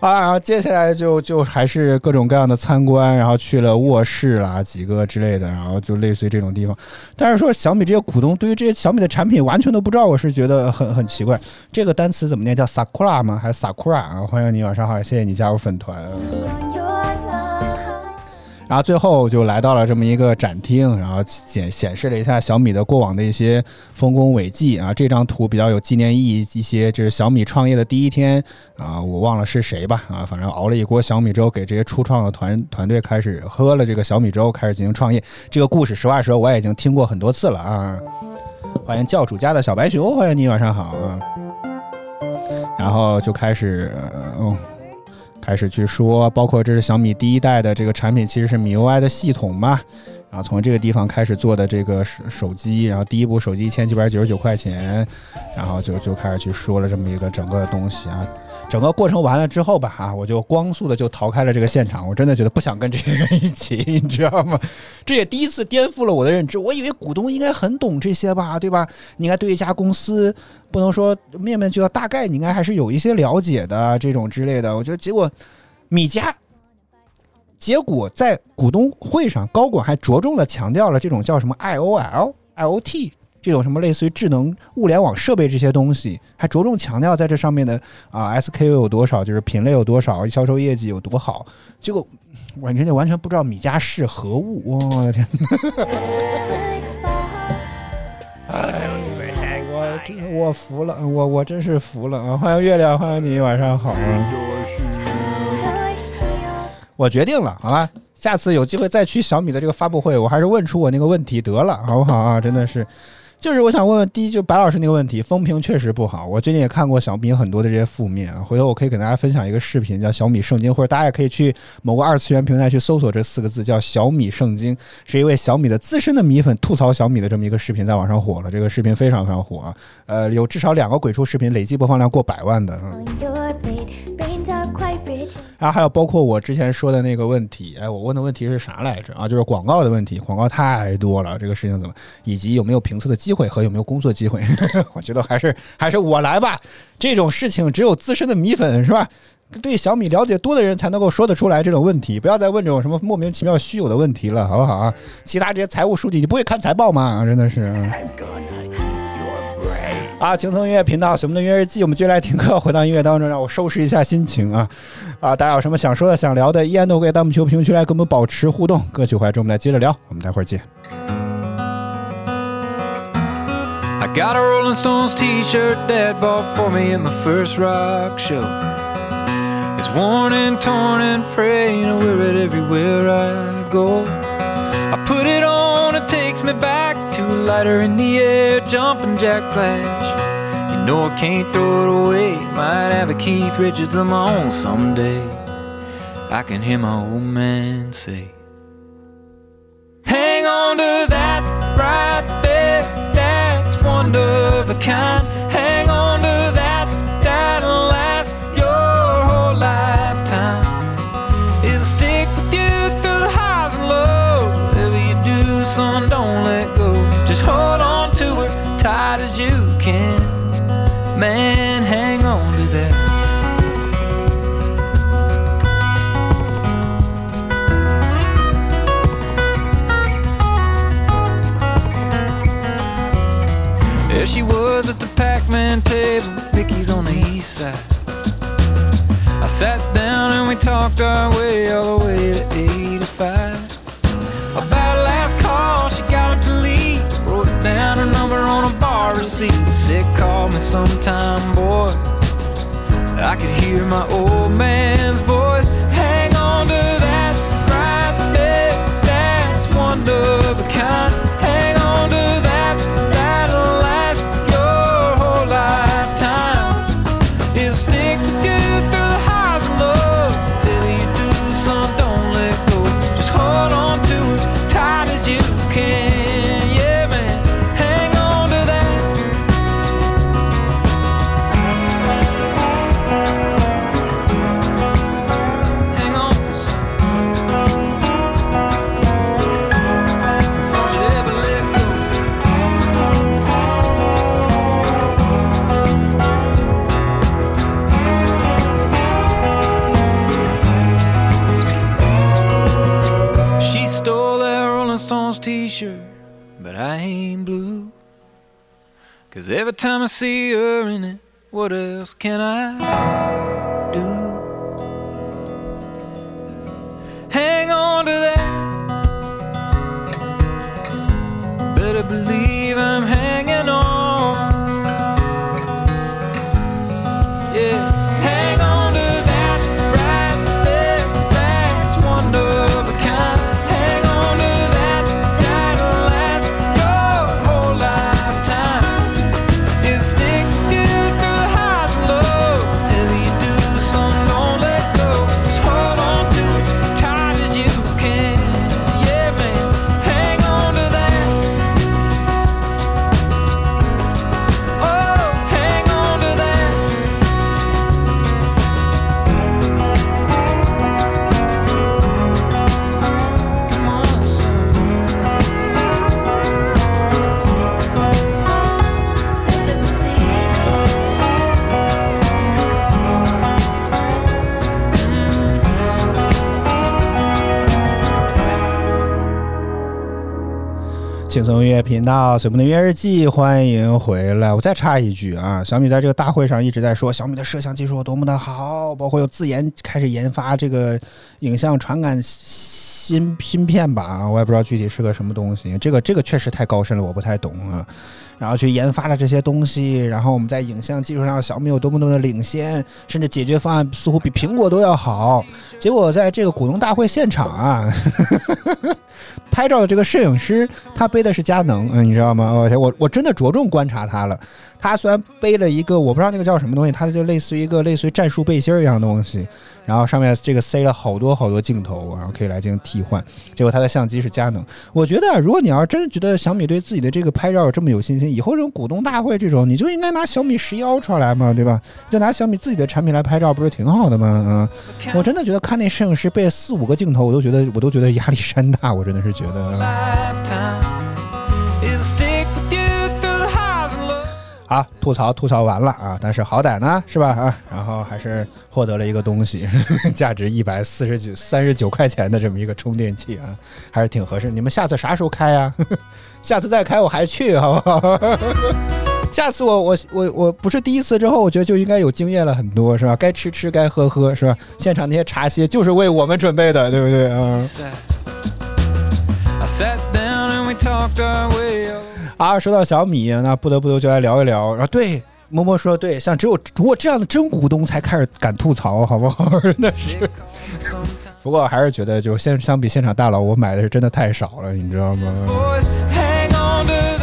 啊，然后接下来就就还是各种各样的参观，然后去了卧室啦几个之类的，然后就类似于这种地方。但是说小米这些股东对于这些小米的产品完全都不知道，我是觉得很很奇怪。这个单词怎么念？叫 sakura 吗？还是 sakura 啊？欢迎你，晚上好，谢谢你加入粉团。然后最后就来到了这么一个展厅，然后显显示了一下小米的过往的一些丰功伟绩啊。这张图比较有纪念意义一些，这是小米创业的第一天啊，我忘了是谁吧啊，反正熬了一锅小米粥，给这些初创的团团队开始喝了这个小米粥，开始进行创业。这个故事实话实说，我也已经听过很多次了啊。欢迎教主家的小白熊，欢迎你，晚上好啊。然后就开始，嗯，开始去说，包括这是小米第一代的这个产品，其实是米 UI 的系统嘛。然后从这个地方开始做的这个手手机，然后第一部手机一千九百九十九块钱，然后就就开始去说了这么一个整个的东西啊。整个过程完了之后吧，啊，我就光速的就逃开了这个现场。我真的觉得不想跟这些人一起，你知道吗？这也第一次颠覆了我的认知。我以为股东应该很懂这些吧，对吧？你应该对一家公司不能说面面俱到，大概你应该还是有一些了解的这种之类的。我觉得结果米家。结果在股东会上，高管还着重的强调了这种叫什么 IOL、IOT 这种什么类似于智能物联网设备这些东西，还着重强调在这上面的啊 SKU 有多少，就是品类有多少，销售业绩有多好。结果完全就完全不知道米家是何物，我的天！哎，我真我服了，我我真是服了啊！欢迎月亮，欢迎你，晚上好啊！我决定了，好吧，下次有机会再去小米的这个发布会，我还是问出我那个问题得了，好不好啊？真的是，就是我想问问，第一就白老师那个问题，风评确实不好。我最近也看过小米很多的这些负面，回头我可以给大家分享一个视频，叫小米圣经，或者大家也可以去某个二次元平台去搜索这四个字，叫小米圣经，是一位小米的资深的米粉吐槽小米的这么一个视频，在网上火了。这个视频非常非常火啊，呃，有至少两个鬼畜视频累计播放量过百万的。嗯然后还有包括我之前说的那个问题，哎，我问的问题是啥来着啊？就是广告的问题，广告太多了，这个事情怎么，以及有没有评测的机会和有没有工作机会？我觉得还是还是我来吧，这种事情只有资深的米粉是吧？对小米了解多的人才能够说得出来这种问题，不要再问这种什么莫名其妙虚有的问题了，好不好啊？其他这些财务数据，你不会看财报吗？真的是。啊，轻松音乐频道，什么的音乐日记，我们继续来听歌，回到音乐当中，让我收拾一下心情啊！啊，大家有什么想说的、想聊的，依然都可以弹幕区、评论区来跟我们保持互动。歌曲回来之后，我们来接着聊，我们待会儿见。I got a Rolling Stones t shirt dad bought for me at my first rock show. It's worn and torn and frayed, and I wear it everywhere I go. I put it on, takes me back to a lighter in the air, jumping jack flash. You know I can't throw it away. Might have a Keith Richards of my own someday. I can hear my old man say, Hang on to that right there, that's one of a kind. I sat down and we talked our way all the way to 85. About last call, she got to leave. Wrote down her number on a bar receipt. Said, call me sometime, boy. I could hear my old man's voice. Cause every time I see her in it, what else can I do? Hang on to that. Better believe 轻松音乐频道，随风的音乐日记，欢迎回来。我再插一句啊，小米在这个大会上一直在说小米的摄像技术有多么的好，包括有自研开始研发这个影像传感芯芯片吧，我也不知道具体是个什么东西。这个这个确实太高深了，我不太懂啊。然后去研发了这些东西，然后我们在影像技术上，小米有多么多么的领先，甚至解决方案似乎比苹果都要好。结果在这个股东大会现场啊，拍照的这个摄影师他背的是佳能，嗯，你知道吗？我我我真的着重观察他了。他虽然背了一个我不知道那个叫什么东西，它就类似于一个类似于战术背心儿一样的东西，然后上面这个塞了好多好多镜头，然后可以来进行替换。结果他的相机是佳能。我觉得啊，如果你要真的觉得小米对自己的这个拍照有这么有信心，以后这种股东大会这种，你就应该拿小米十一 Ultra 来嘛，对吧？就拿小米自己的产品来拍照，不是挺好的吗？嗯，我真的觉得看那摄影师背四五个镜头，我都觉得我都觉得压力山大，我真的是觉得。Lows. 好，吐槽吐槽完了啊，但是好歹呢，是吧啊？然后还是获得了一个东西，价值一百四十九三十九块钱的这么一个充电器啊，还是挺合适。你们下次啥时候开呀、下次再开我还去，好不好？下次我我我我不是第一次之后，我觉得就应该有经验了很多，是吧？该吃吃，该喝喝，是吧？现场那些茶歇就是为我们准备的，对不对啊？Sat. 啊，说到小米，那不得不得就来聊一聊。然后对，默默说对，像只有只有这样的真股东才开始敢吐槽，好不好？真的是。不过还是觉得，就现相比现场大佬，我买的是真的太少了，你知道吗？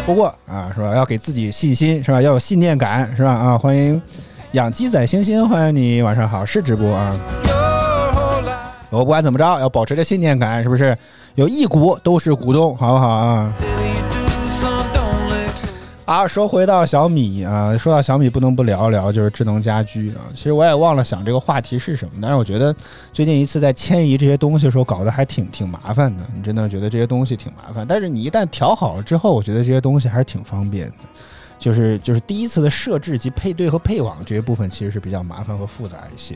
不过啊，是吧？要给自己信心，是吧？要有信念感，是吧？啊，欢迎养鸡仔星星，欢迎你，晚上好，是直播啊。我不管怎么着，要保持着信念感，是不是？有一股都是股东，好不好啊？啊，说回到小米啊，说到小米，不能不聊一聊就是智能家居啊。其实我也忘了想这个话题是什么，但是我觉得最近一次在迁移这些东西的时候，搞得还挺挺麻烦的。你真的觉得这些东西挺麻烦，但是你一旦调好了之后，我觉得这些东西还是挺方便的。就是就是第一次的设置及配对和配网这些部分其实是比较麻烦和复杂一些，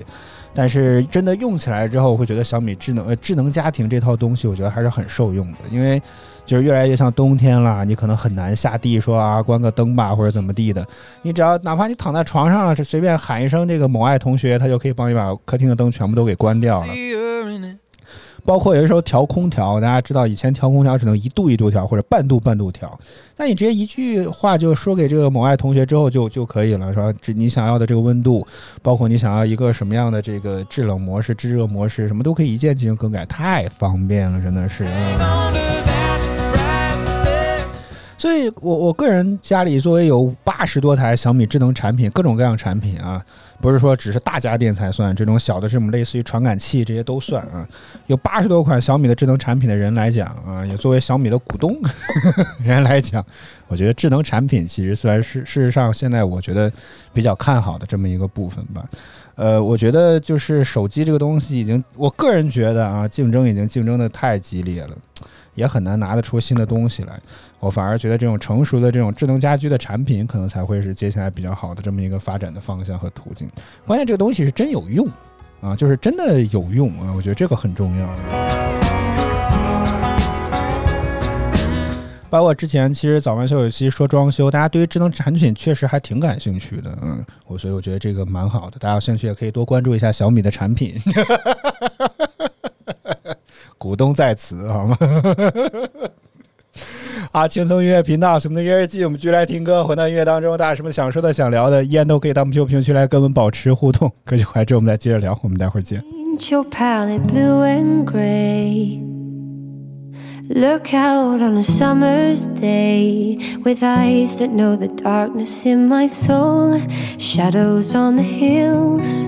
但是真的用起来之后，我会觉得小米智能呃智能家庭这套东西，我觉得还是很受用的，因为就是越来越像冬天了，你可能很难下地说啊关个灯吧或者怎么地的，你只要哪怕你躺在床上了，就随便喊一声这个某爱同学，他就可以帮你把客厅的灯全部都给关掉了。包括有的时候调空调，大家知道以前调空调只能一度一度调或者半度半度调，那你直接一句话就说给这个某爱同学之后就就可以了，是吧？这你想要的这个温度，包括你想要一个什么样的这个制冷模式、制热模式，什么都可以一键进行更改，太方便了，真的是。嗯所以我我个人家里作为有八十多台小米智能产品，各种各样产品啊，不是说只是大家电才算，这种小的这种类似于传感器这些都算啊。有八十多款小米的智能产品的人来讲啊，也作为小米的股东 人来讲，我觉得智能产品其实虽然是事实上现在我觉得比较看好的这么一个部分吧。呃，我觉得就是手机这个东西已经，我个人觉得啊，竞争已经竞争的太激烈了，也很难拿得出新的东西来。我反而觉得这种成熟的这种智能家居的产品，可能才会是接下来比较好的这么一个发展的方向和途径。关键这个东西是真有用啊，就是真的有用啊，我觉得这个很重要。包括之前其实早班秀有期说装修，大家对于智能产品确实还挺感兴趣的，嗯，我所以我觉得这个蛮好的，大家有兴趣也可以多关注一下小米的产品。股东在此，好吗？啊，轻松音乐频道，什么的音乐日记，我们继续来听歌。回到音乐当中，大家有什么想说的、想聊的，依然都可以到我们评论区来跟我们保持互动。歌曲回来之后，我们再接着聊，我们待会儿见。Paint your palette blue and gray. Look out on a summer's day with eyes that know the darkness in my soul, shadows on the hills.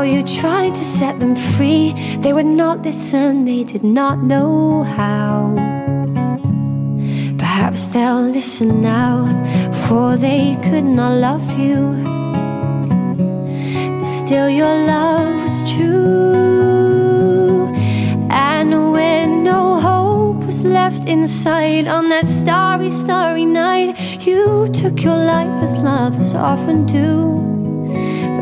How you tried to set them free. They would not listen, they did not know how. Perhaps they'll listen now, for they could not love you. But still, your love was true. And when no hope was left inside on that starry, starry night, you took your life as lovers often do.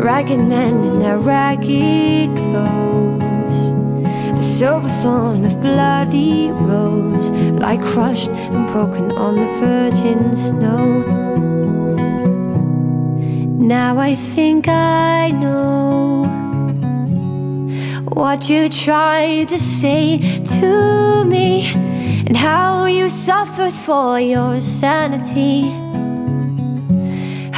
Ragged men in their ragged clothes. The silver thorn of bloody rose lie crushed and broken on the virgin snow. Now I think I know what you tried to say to me and how you suffered for your sanity.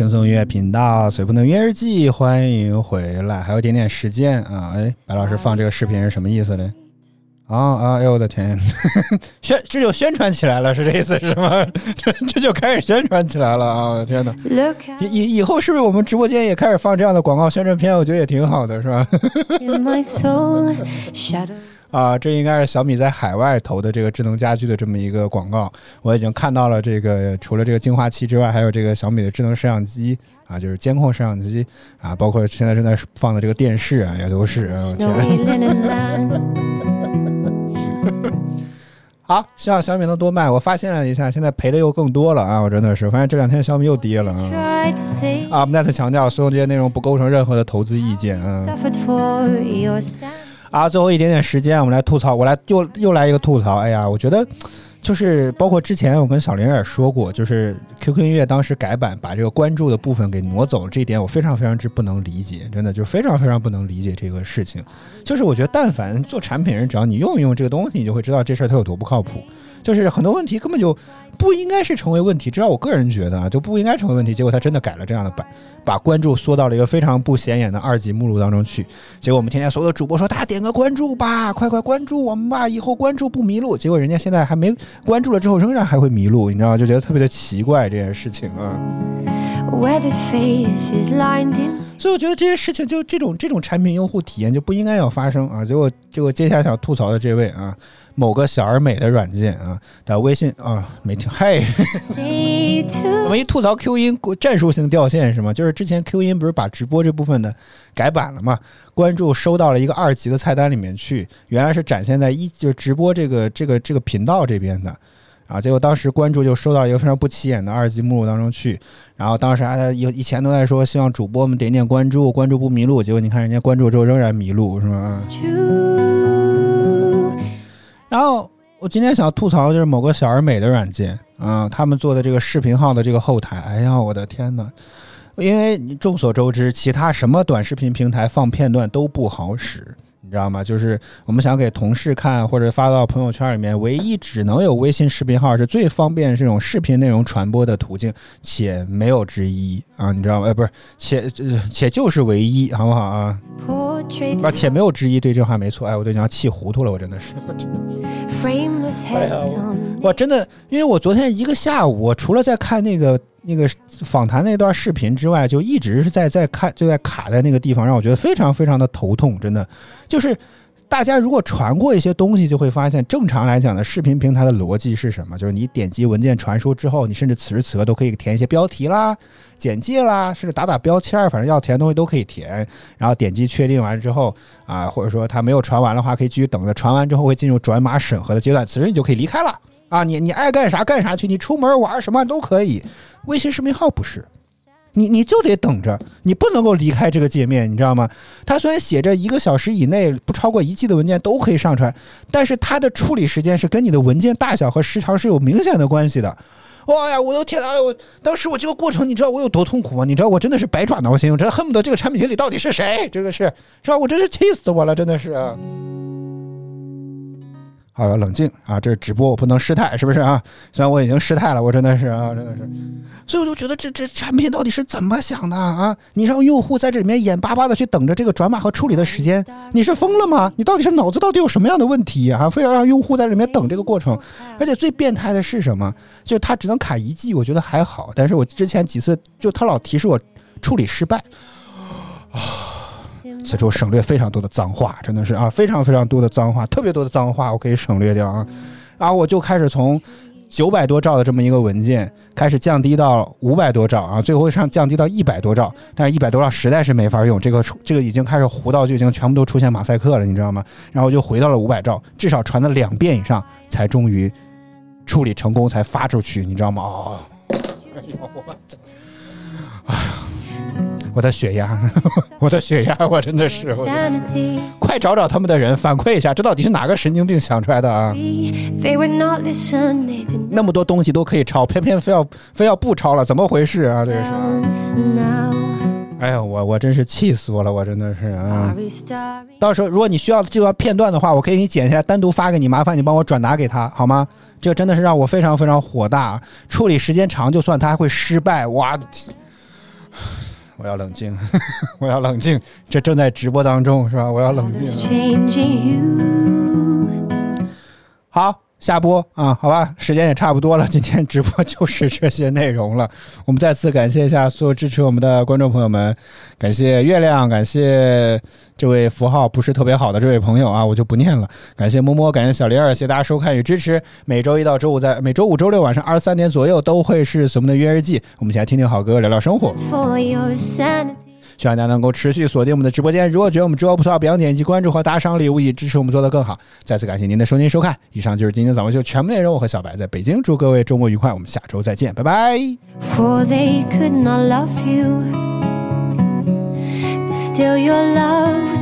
轻松音乐频道随风的音乐日记，欢迎回来，还有点点时间啊！哎，白老师放这个视频是什么意思呢？啊啊！哎呦我的天，宣这就宣传起来了，是这意思是吗？这 这就开始宣传起来了啊！我的天哪！以以以后是不是我们直播间也开始放这样的广告宣传片？我觉得也挺好的，是吧？啊，这应该是小米在海外投的这个智能家居的这么一个广告。我已经看到了这个，除了这个净化器之外，还有这个小米的智能摄像机啊，就是监控摄像机啊，包括现在正在放的这个电视啊，也都是。好，希望小米能多卖。我发现了一下，现在赔的又更多了啊！我真的是发现这两天小米又跌了啊。啊，我们再次强调，所有这些内容不构成任何的投资意见啊。啊，最后一点点时间，我们来吐槽。我来又又来一个吐槽。哎呀，我觉得就是包括之前我跟小林也说过，就是 QQ 音乐当时改版把这个关注的部分给挪走，这一点我非常非常之不能理解，真的就非常非常不能理解这个事情。就是我觉得，但凡做产品人，只要你用一用这个东西，你就会知道这事儿它有多不靠谱。就是很多问题根本就不应该是成为问题，至少我个人觉得啊，就不应该成为问题。结果他真的改了这样的版，把关注缩到了一个非常不显眼的二级目录当中去。结果我们天天所有的主播说，大家点个关注吧，快快关注我们吧，以后关注不迷路。结果人家现在还没关注了之后，仍然还会迷路，你知道吗？就觉得特别的奇怪这件事情啊。所以我觉得这些事情就这种这种产品用户体验就不应该要发生啊！结果结果接下来想吐槽的这位啊，某个小而美的软件啊打微信啊没听嘿我们一吐槽 Q 音战术性掉线是吗？就是之前 Q 音不是把直播这部分的改版了嘛？关注收到了一个二级的菜单里面去，原来是展现在一就是直播这个这个这个频道这边的。啊，结果当时关注就收到一个非常不起眼的二级目录当中去，然后当时还以以前都在说希望主播们点点关注，关注不迷路，结果你看人家关注之后仍然迷路，是吗？然后我今天想吐槽就是某个小而美的软件啊、他们做的这个视频号的这个后台，哎呀，我的天哪！因为你众所周知，其他什么短视频平台放片段都不好使，你知道吗？就是我们想给同事看或者发到朋友圈里面，唯一只能有微信视频号是最方便这种视频内容传播的途径，且没有之一啊，你知道吗？呃，不是，且呃且就是唯一，好不好啊啊，且没有之一，对这话没错。哎，我都已经要气糊涂了，我真的是。我真的，因为我昨天一个下午，我除了在看那个那个访谈那段视频之外，就一直是在在看，就在卡在那个地方，让我觉得非常非常的头痛。真的，就是大家如果传过一些东西，就会发现，正常来讲的视频平台的逻辑是什么？就是你点击文件传输之后，你甚至此时此刻都可以填一些标题啦、简介啦，甚至打打标签儿，反正要填的东西都可以填。然后点击确定完之后啊，或者说它没有传完的话，可以继续等着。传完之后会进入转码审核的阶段，此时你就可以离开了。啊，你你爱干啥干啥去，你出门玩什么都可以。微信视频号不是，你你就得等着，你不能够离开这个界面，你知道吗？它虽然写着一个小时以内不超过一 G 的文件都可以上传，但是它的处理时间是跟你的文件大小和时长是有明显的关系的。哇呀，我的天啊！我当时我这个过程，你知道我有多痛苦吗？你知道我真的是百爪挠心，我真恨不得这个产品经理到底是谁？这个是是吧？我真是气死我了，真的是。好，要冷静啊！这是直播，我不能失态，是不是啊？虽然我已经失态了，我真的是啊，真的是，所以我就觉得这这产品到底是怎么想的啊？你让用户在这里面眼巴巴的去等着这个转码和处理的时间，你是疯了吗？你到底是脑子到底有什么样的问题啊？非要让用户在里面等这个过程？而且最变态的是什么？就是它只能卡一季我觉得还好，但是我之前几次就它老提示我处理失败。此处省略非常多的脏话，真的是啊，非常非常多的脏话，特别多的脏话，我可以省略掉啊。然后我就开始从九百多兆的这么一个文件开始降低到五百多兆啊，最后上降低到一百多兆，但是一百多兆实在是没法用，这个这个已经开始糊到就已经全部都出现马赛克了，你知道吗？然后就回到了五百兆，至少传了两遍以上，才终于处理成功，才发出去，你知道吗？哦，哎呦我操哎呀，我的血压，我的血压，我真的是.快找找他们的人反馈一下，这到底是哪个神经病想出来的啊那么多东西都可以抄，偏偏非要非要不抄了，怎么回事啊？这个是.哎呀，我我真是气死我了，我真的是啊.到时候如果你需要这段片段的话，我可以给你剪下来，单独发给你，麻烦你帮我转达给他好吗？这个真的是让我非常非常火大，处理时间长就算，他还会失败，哇！我要冷静，我要冷静，这正在直播当中是吧？我要冷静。好，下播啊，好吧，时间也差不多了，今天直播就是这些内容了。我们再次感谢一下所有支持我们的观众朋友们，感谢月亮，感谢这位符号不是特别好的这位朋友啊，我就不念了。感谢摸摸，感谢小玲儿，谢谢大家收看与支持。每周一到周五在每周五、周六晚上二十三点左右都会是我们的约日记，我们一起来听听好歌，聊聊生活。希望大家能够持续锁定我们的直播间。如果觉得我们直播不错，不要点击关注和打赏礼物，以支持我们做得更好。再次感谢您的收听收看，以上就是今天早播秀全部内容。我和小白在北京，祝各位周末愉快，我们下周再见，拜拜。For they could not love you. Still, your love